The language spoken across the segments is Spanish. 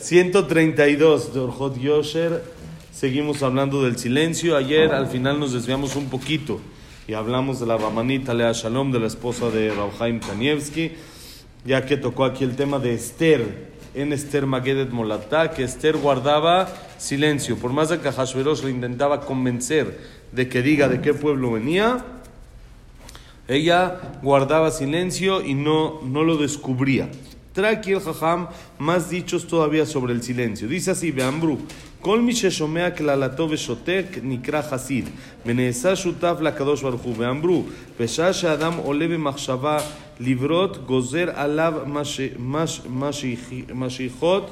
132 de Yosher. Seguimos hablando del silencio. Ayer al final nos desviamos un poquito y hablamos de la Ramanita Lea Shalom, de la esposa de Rauhaim Kanievski, ya que tocó aquí el tema de Esther, en Esther Magedet Molatá, que Esther guardaba silencio. Por más de que Hashverosh le intentaba convencer de que diga de qué pueblo venía, ella guardaba silencio y no, no lo descubría. Trae aquí el jajam más dichos todavía sobre el silencio. Dice así, Beambru, כל מי ששומע קללתו ושותק נקרא חסיד, ונעשה שותף לקדוש ברוך הוא. ואמרו, בשעה שאדם עולה במחשבה לברות, גוזר עליו משיכות,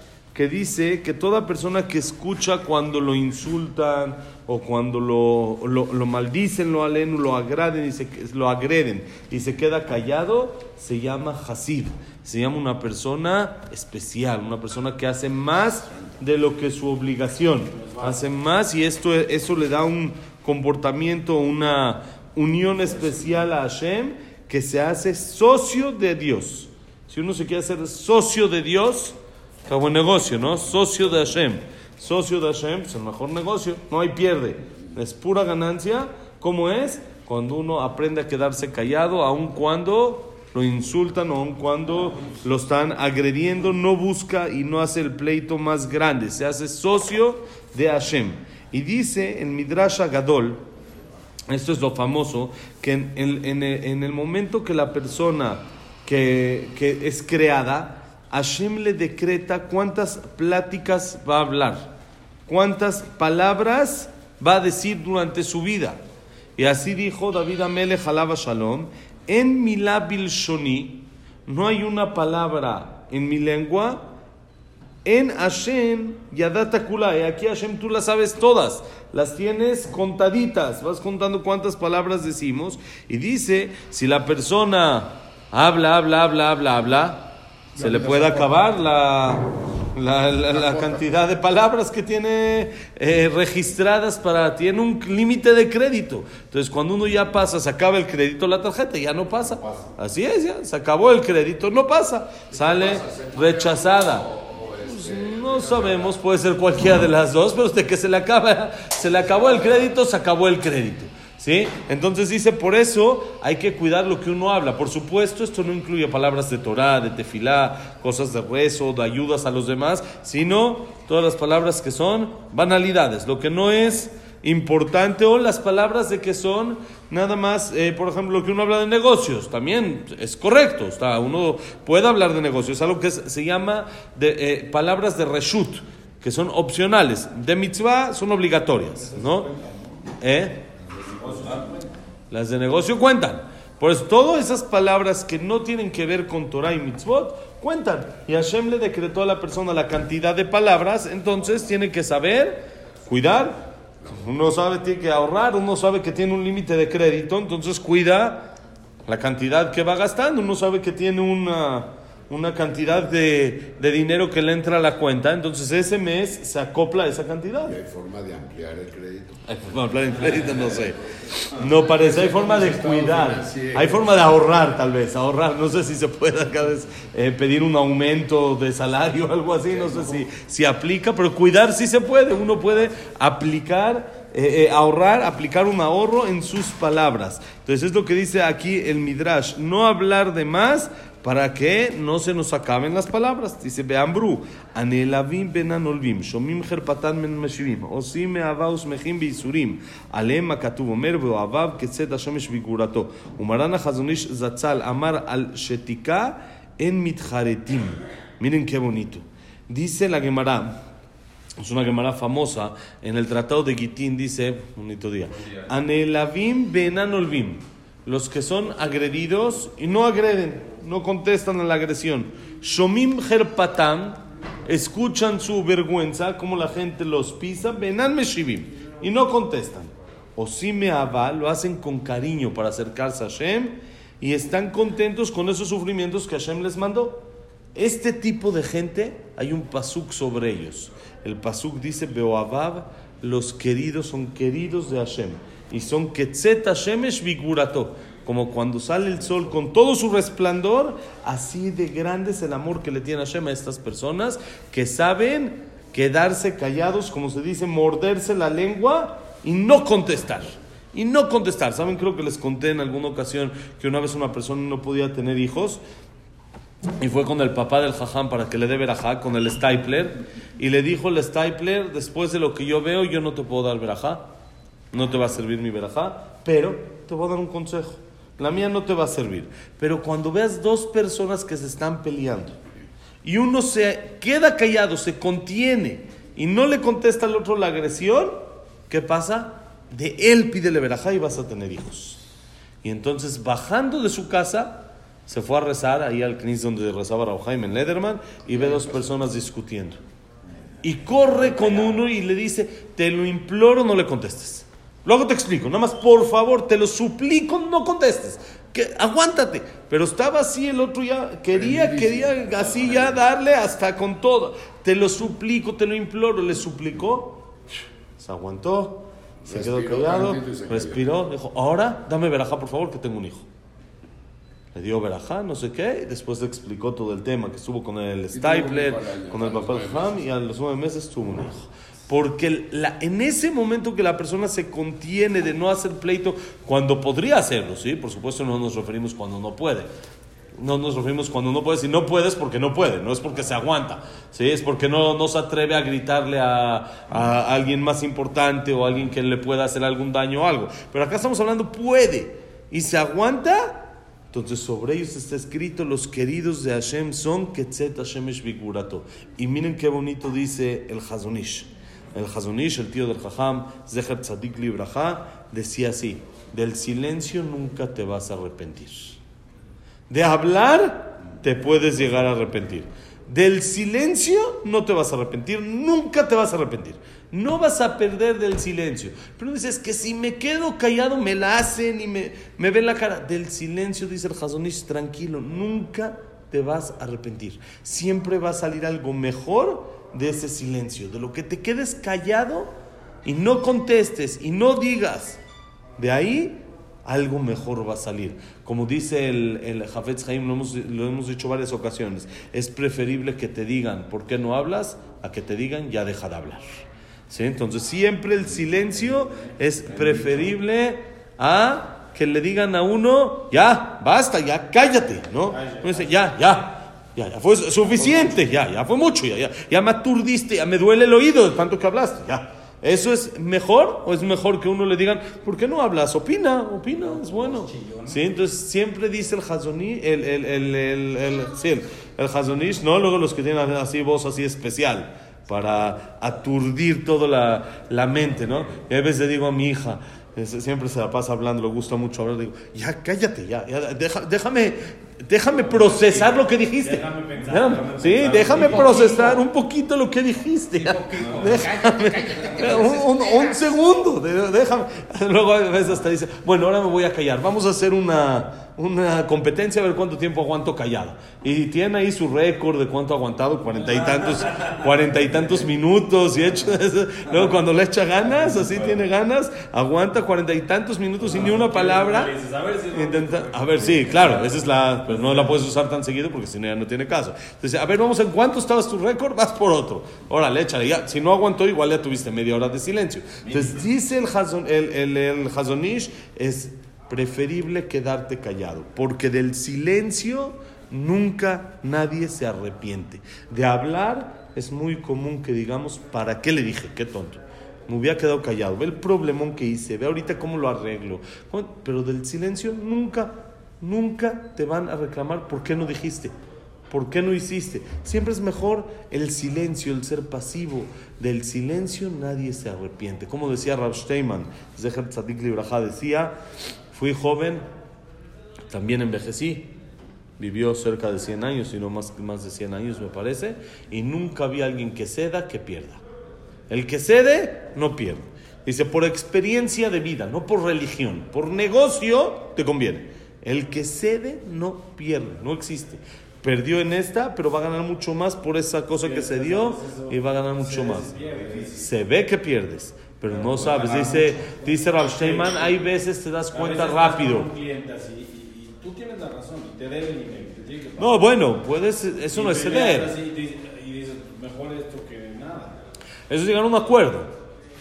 que dice que toda persona que escucha cuando lo insultan o cuando lo, lo, lo maldicen, lo alen, lo agraden y se, lo agreden y se queda callado, se llama Hasid. Se llama una persona especial, una persona que hace más de lo que su obligación. Hace más y esto, eso le da un comportamiento, una unión especial a Hashem que se hace socio de Dios. Si uno se quiere hacer socio de Dios, Qué buen negocio, ¿no? Socio de Hashem. Socio de Hashem, es el mejor negocio. No hay pierde. Es pura ganancia. ¿Cómo es? Cuando uno aprende a quedarse callado, aun cuando lo insultan aun cuando lo están agrediendo, no busca y no hace el pleito más grande. Se hace socio de Hashem. Y dice en Midrash Gadol, esto es lo famoso, que en, el, en el momento que la persona que, que es creada, Hashem le decreta cuántas pláticas va a hablar, cuántas palabras va a decir durante su vida. Y así dijo David Amele Jalaba Shalom, en mi labil shoni, no hay una palabra en mi lengua, en Hashem Yadata Kula, y aquí Hashem tú las sabes todas, las tienes contaditas, vas contando cuántas palabras decimos, y dice, si la persona habla, habla, habla, habla, habla, se le puede acabar la, la, la, la, cantidad de palabras que tiene eh, registradas para... Tiene un límite de crédito. Entonces, cuando uno ya pasa, se acaba el crédito la tarjeta, ya no pasa. Así es, ya, se acabó el crédito, no pasa. Sale rechazada. Pues, no sabemos, puede ser cualquiera de las dos, pero usted que se le acaba, se le acabó el crédito, se acabó el crédito. ¿Sí? Entonces dice, por eso hay que cuidar lo que uno habla. Por supuesto, esto no incluye palabras de Torah, de tefilá, cosas de rezo, de ayudas a los demás, sino todas las palabras que son banalidades, lo que no es importante o las palabras de que son nada más, eh, por ejemplo, lo que uno habla de negocios, también es correcto, está, uno puede hablar de negocios, algo que se llama eh, palabras de reshut, que son opcionales, de mitzvah son obligatorias, ¿no? ¿Eh? Las de negocio cuentan. Por eso, todas esas palabras que no tienen que ver con Torah y mitzvot cuentan. Y Hashem le decretó a la persona la cantidad de palabras, entonces tiene que saber cuidar. Uno sabe tiene que ahorrar, uno sabe que tiene un límite de crédito, entonces cuida la cantidad que va gastando. Uno sabe que tiene una, una cantidad de, de, dinero que le entra a la cuenta, entonces ese mes se acopla a esa cantidad. ¿Y hay forma de ampliar el crédito? Hay forma de ampliar el crédito, no sé. No parece, hay forma de cuidar, hay forma de ahorrar tal vez, ahorrar, no sé si se puede cada vez eh, pedir un aumento de salario o algo así, no sé si, si aplica, pero cuidar sí se puede, uno puede aplicar. Eh, eh, ahorrar, aplicar un ahorro en sus palabras. Entonces es lo que dice aquí el Midrash, no hablar de más para que no se nos acaben las palabras. Dice, Beambru, anhelavim benanolvim, shomim herpatan men meshivim, osim me'ava usmechim beisurim, עליהם הכתוב אומר, ואוהביו כצאת השמש בגבורתו. ומרן החזון איש זצ"ל אמר על שתיקה אין מתחרטים. Miren qué bonito. Dice la Gemara, es una Gemara famosa, en el Tratado de Gitín dice, bonito día, Anelavim benanolvim, los que son agredidos y no agreden, no contestan a la agresión. Shomim Herpatam, escuchan su vergüenza, como la gente los pisa, Benan Meshivim, y no contestan. O si me ava, lo hacen con cariño para acercarse a Hashem, y están contentos con esos sufrimientos que Hashem les mandó. Este tipo de gente, hay un pasuk sobre ellos. El pasuk dice, Beoabab, los queridos son queridos de Hashem. Y son Ketzet Hashemesh Vigurato. Como cuando sale el sol con todo su resplandor, así de grande es el amor que le tiene Hashem a estas personas que saben quedarse callados, como se dice, morderse la lengua y no contestar. Y no contestar. ¿Saben? Creo que les conté en alguna ocasión que una vez una persona no podía tener hijos y fue con el papá del jajam para que le dé verajá, con el stapler, y le dijo el stapler, después de lo que yo veo, yo no te puedo dar verajá, no te va a servir mi verajá, pero te voy a dar un consejo. La mía no te va a servir. Pero cuando veas dos personas que se están peleando y uno se queda callado, se contiene y no le contesta al otro la agresión, ¿qué pasa? De él pídele verajá y vas a tener hijos. Y entonces, bajando de su casa, se fue a rezar ahí al Knis donde rezaba Raúl Jaime Lederman y ve dos personas discutiendo. Y corre con uno y le dice, te lo imploro, no le contestes. Luego te explico, nada más por favor, te lo suplico, no contestes. Que, aguántate. Pero estaba así, el otro ya quería, quería así ya darle hasta con todo. Te lo suplico, te lo imploro. Le suplicó, se aguantó, se quedó callado, respiró, dijo, ahora dame verajá por favor que tengo un hijo. Le dio verajá, no sé qué, y después le explicó todo el tema, que estuvo con el Stapler, con el papá Ham, y a los nueve meses tuvo un hijo. Porque la, en ese momento que la persona se contiene de no hacer pleito, cuando podría hacerlo, ¿sí? Por supuesto no nos referimos cuando no puede. No nos referimos cuando no puedes, y no puedes porque no puede, no es porque se aguanta, ¿sí? es porque no, no se atreve a gritarle a, a alguien más importante o a alguien que le pueda hacer algún daño o algo. Pero acá estamos hablando puede y se aguanta, entonces sobre ellos está escrito, los queridos de Hashem son Ketzet Hashem Vigurato. Y miren qué bonito dice el Hazonish. El Hazonish, el tío del Jajam, Zeher Tzadik Libraja, decía así, del silencio nunca te vas a arrepentir. De hablar te puedes llegar a arrepentir. Del silencio no te vas a arrepentir, nunca te vas a arrepentir. No vas a perder del silencio. Pero dices que si me quedo callado me la hacen y me, me ven la cara. Del silencio, dice el Hazonish, tranquilo, nunca te vas a arrepentir. Siempre va a salir algo mejor de ese silencio. De lo que te quedes callado y no contestes y no digas. De ahí algo mejor va a salir. Como dice el, el Jafetz Haim, lo hemos, lo hemos dicho varias ocasiones, es preferible que te digan por qué no hablas a que te digan ya deja de hablar. ¿Sí? Entonces siempre el silencio es preferible a que le digan a uno, ya, basta, ya, cállate, ¿no? Uno dice, ya, ya. Ya, ya fue suficiente, ya, ya fue mucho, ya, ya, ya me aturdiste, ya me duele el oído de tanto que hablaste, ya. ¿Eso es mejor o es mejor que uno le digan, ¿por qué no hablas? Opina, opina, es bueno. ¿Sí? Entonces siempre dice el Hazoni, el, el, el, el, el, sí, el, ¿no? Luego los que tienen así voz así especial para aturdir toda la, la mente, ¿no? Y a veces le digo a mi hija, siempre se la pasa hablando, le gusta mucho hablar, digo, ya cállate, ya, ya deja, déjame, déjame procesar lo que dijiste. Déjame pensar, Déjame- déjame sí, pensar. déjame Un procesar un poquito lo que dijiste. Déjame, un, un- un segundo, déjame. Luego a veces hasta dice, bueno, ahora me voy a callar, vamos a hacer una, una competencia a ver cuánto tiempo aguanto callado. Y tiene ahí su récord de cuánto ha aguantado, cuarenta y tantos, cuarenta y tantos minutos y hecho. Luego cuando le echa ganas, así tiene ganas, aguanta cuarenta y tantos minutos y ni una palabra. Dices, a ver si- Intenta- a ver, sí, claro, esa es la, pero no la puedes usar tan seguido porque si no ya no tiene caso. Entonces, a ver, vamos, ¿en cuánto estabas tu récord? Vas por otro. Órale, échale, ya. Si no aguantó, igual ya tuviste media hora de silencio. Entonces, dice el, Hazon- el, el, el es preferible quedarte callado, porque del silencio nunca nadie se arrepiente. De hablar es muy común que digamos, ¿para qué le dije? Qué tonto. Me hubiera quedado callado. Ve el problemón que hice. Ve ahorita cómo lo arreglo. Pero del silencio nunca, nunca te van a reclamar por qué no dijiste. ¿Por qué no hiciste? Siempre es mejor el silencio, el ser pasivo. Del silencio nadie se arrepiente. Como decía Rav Steinman, Zeher Tzadik Libraja decía, fui joven, también envejecí. Vivió cerca de 100 años, si no más, más de 100 años me parece, y nunca vi a alguien que ceda que pierda. El que cede, no pierde. Dice, por experiencia de vida, no por religión. Por negocio, te conviene. El que cede no pierde, no existe. Perdió en esta, pero va a ganar mucho más por esa cosa que se dio y va a ganar mucho más. Se ve que pierdes, pero no sabes. Dice, dice Rav Steinman, hay veces te das cuenta rápido. Y tú tienes la razón y te deben dinero. te tienen que pagar. No, bueno, puedes, eso no es ceder. Y dices- mejor esto que nada. Eso es llegar a un acuerdo.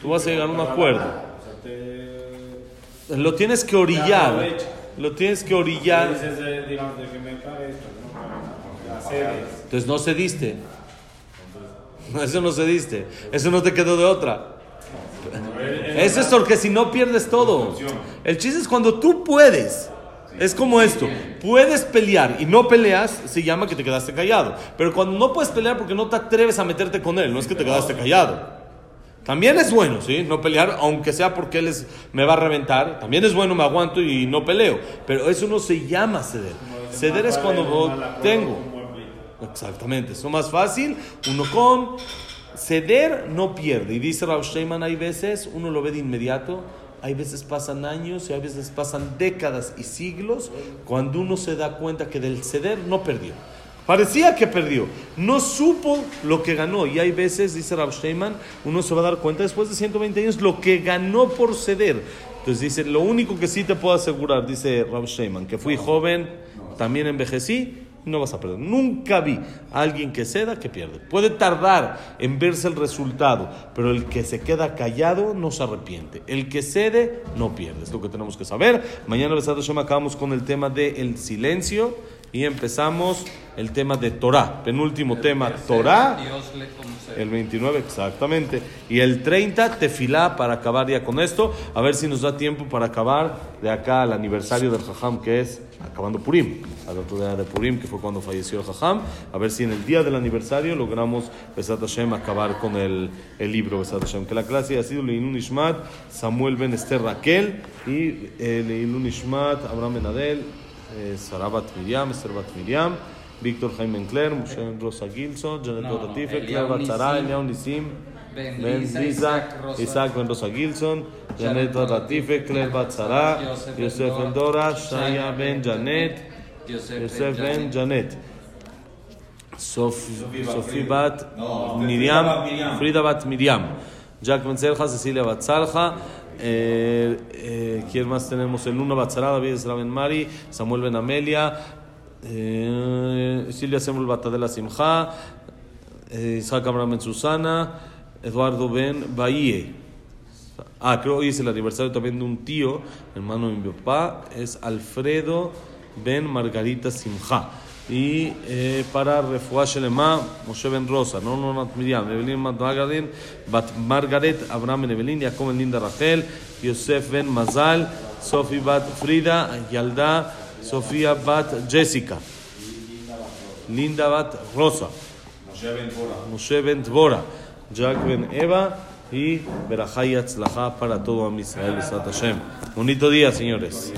Tú vas a llegar a un acuerdo. Lo tienes que orillar. Lo tienes que orillar. cedes. Entonces no cediste. Eso no cediste. Eso no te quedó de otra. Eso es porque si no pierdes todo. El chiste es cuando tú puedes. Es como esto. Puedes pelear y no peleas, se llama que te quedaste callado. Pero cuando no puedes pelear porque no te atreves a meterte con él, no es que te quedaste callado. También es bueno, ¿sí? No pelear, aunque sea porque él es- me va a reventar. También es bueno, me aguanto y no peleo. Pero eso no se llama ceder. Ceder es cuando tengo. Exactamente, es lo más fácil. Uno con ceder no pierde. Y dice Rav Sheiman, hay veces uno lo ve de inmediato, hay veces pasan años y hay veces pasan décadas y siglos cuando uno se da cuenta que del ceder no perdió. Parecía que perdió, no supo lo que ganó. Y hay veces, dice Rav Sheiman, uno se va a dar cuenta después de 120 años lo que ganó por ceder. Entonces dice, lo único que sí te puedo asegurar, dice Rav Sheiman, que fui joven, también envejecí, no vas a perder. Nunca vi a alguien que ceda que pierde. Puede tardar en verse el resultado, pero el que se queda callado no se arrepiente. El que cede no pierde. Es lo que tenemos que saber. Mañana, Besat Hashem, acabamos con el tema del silencio y empezamos el tema de Torah. Penúltimo tema, Torah. Dios le. El 29, exactamente. Y el 30, tefilá para acabar ya con esto. A ver si nos da tiempo para acabar de acá al aniversario del Jajam, que es acabando Purim. Al otro día de Purim, que fue cuando falleció el Jajam. A ver si en el día del aniversario logramos, Besat Hashem, acabar con el, el libro, Besat Hashem. Que la clase ha sido Leilun Ishmat, Samuel Ben Esther Raquel y eh, Leilun Ishmat, Abraham Ben Adel, Sara Bat Miriam, Esther Bat Miriam. Víctor Jaime Encler, Moshe Rosa Gilson, Janet No, no, Latife, Claire Eliao Batzara, Nisim, Eliao Nisim, Ben Ben Lisa, Lisa, Isaac Rosa- Isaac Ben Rosa Gilson, Janet Janet Latife, Claire Batzara, Yosef Yosef Ben Ben Dora, Dora, Shaya Ben Janet, Yosef Yosef Ben Ben Janet. Sof- Sofía Bat Eh, eh, ¿quién más tenemos? El Luna Bat Sara, David Ben Mari, Samuel Ben Amelia, eh, Silvia Semul Bat Adela Simcha, Isaac Abraham Ben Susana, Eduardo Ben Bahie. Ah, creo hoy es el aniversario también de un tío, hermano de mi papá, es Alfredo Ben Margarita Simja. Y eh, para Refuah Shelema, Moshe Ben Rosa, no, no, Miriam, Evelyn Margaret, Bat Margaret, Abraham Ben Evelyn, Jacob Ben Linda Rachel, Yosef Ben Mazal, Sofi Bat Frida, Yalda, Sofía Bat Jessica, Linda Bat Rosa. Moshe Ben Dvora, Jack Ben Eva y Berajá y Atzlajá para todo Am Israel, Hashem. Bonito día, señores.